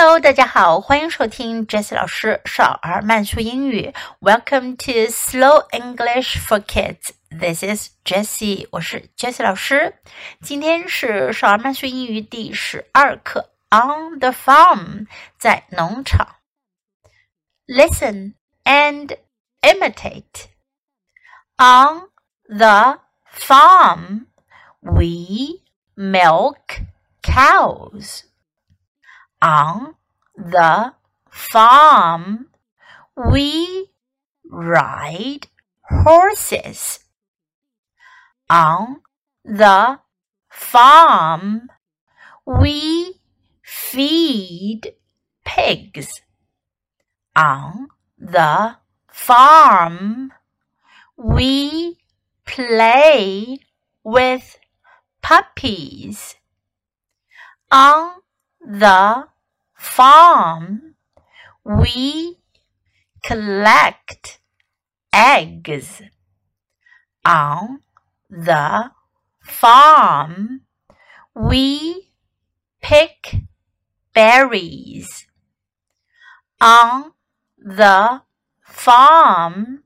Hello，大家好，欢迎收听 Jessie 老师少儿慢速英语。Welcome to Slow English for Kids. This is Jessie，我是 Jessie 老师。今天是少儿慢速英语第十二课，On the farm，在农场。Listen and imitate. On the farm, we milk cows on the farm, we ride horses. On the farm, we feed pigs. On the farm, we play with puppies. On the farm, we collect eggs. On the farm, we pick berries. On the farm,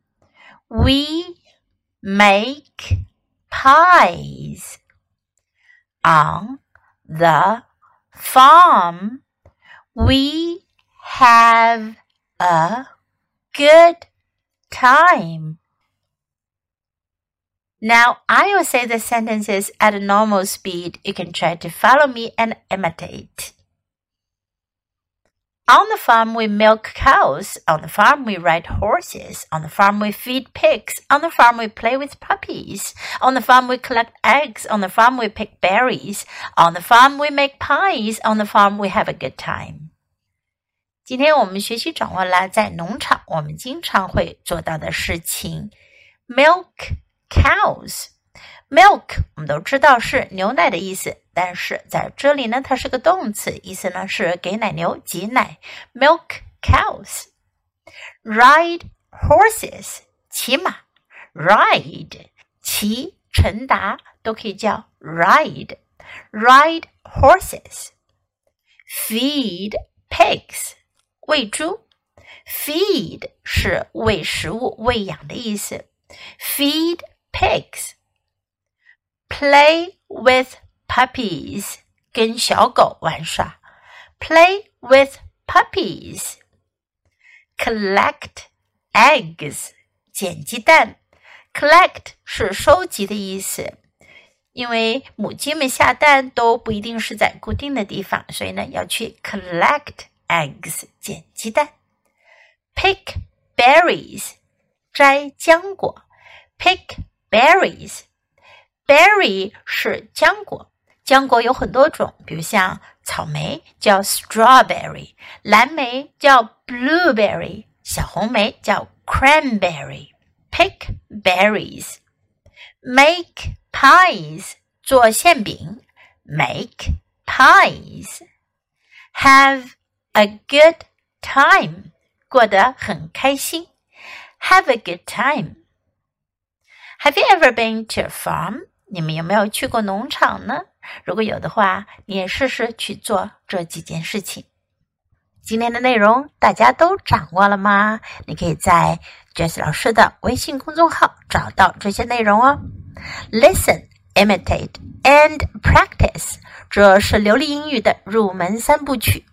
we make pies. On the farm, we have a good time. Now, I will say the sentences at a normal speed. You can try to follow me and imitate. On the farm, we milk cows. On the farm, we ride horses. On the farm, we feed pigs. On the farm, we play with puppies. On the farm, we collect eggs. On the farm, we pick berries. On the farm, we make pies. On the farm, we have a good time. 今天我们学习掌握了在农场我们经常会做到的事情：milk cows。milk 我们都知道是牛奶的意思，但是在这里呢，它是个动词，意思呢是给奶牛挤奶。milk cows。ride horses 骑马，ride 骑乘达都可以叫 ride。ride horses。feed pigs 喂猪。feed 是喂食物、喂养的意思。feed pigs。play with puppies，跟小狗玩耍。play with puppies。collect eggs，捡鸡蛋。collect 是收集的意思，因为母鸡们下蛋都不一定是在固定的地方，所以呢要去 collect eggs，捡鸡蛋。pick berries，摘浆果。pick berries。Berry 是浆果，浆果有很多种，比如像草莓叫 strawberry，蓝莓叫 blueberry，小红莓叫 cranberry。Pick berries, make pies 做馅饼，make pies, have a good time 过得很开心，have a good time。Have you ever been to farm? 你们有没有去过农场呢？如果有的话，你也试试去做这几件事情。今天的内容大家都掌握了吗？你可以在 Jess 老师的微信公众号找到这些内容哦。Listen, imitate and practice，这是流利英语的入门三部曲。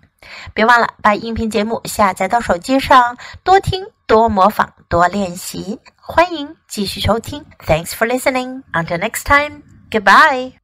别忘了把音频节目下载到手机上，多听、多模仿、多练习。欢迎继续收听。Thanks for listening. Until next time. Goodbye.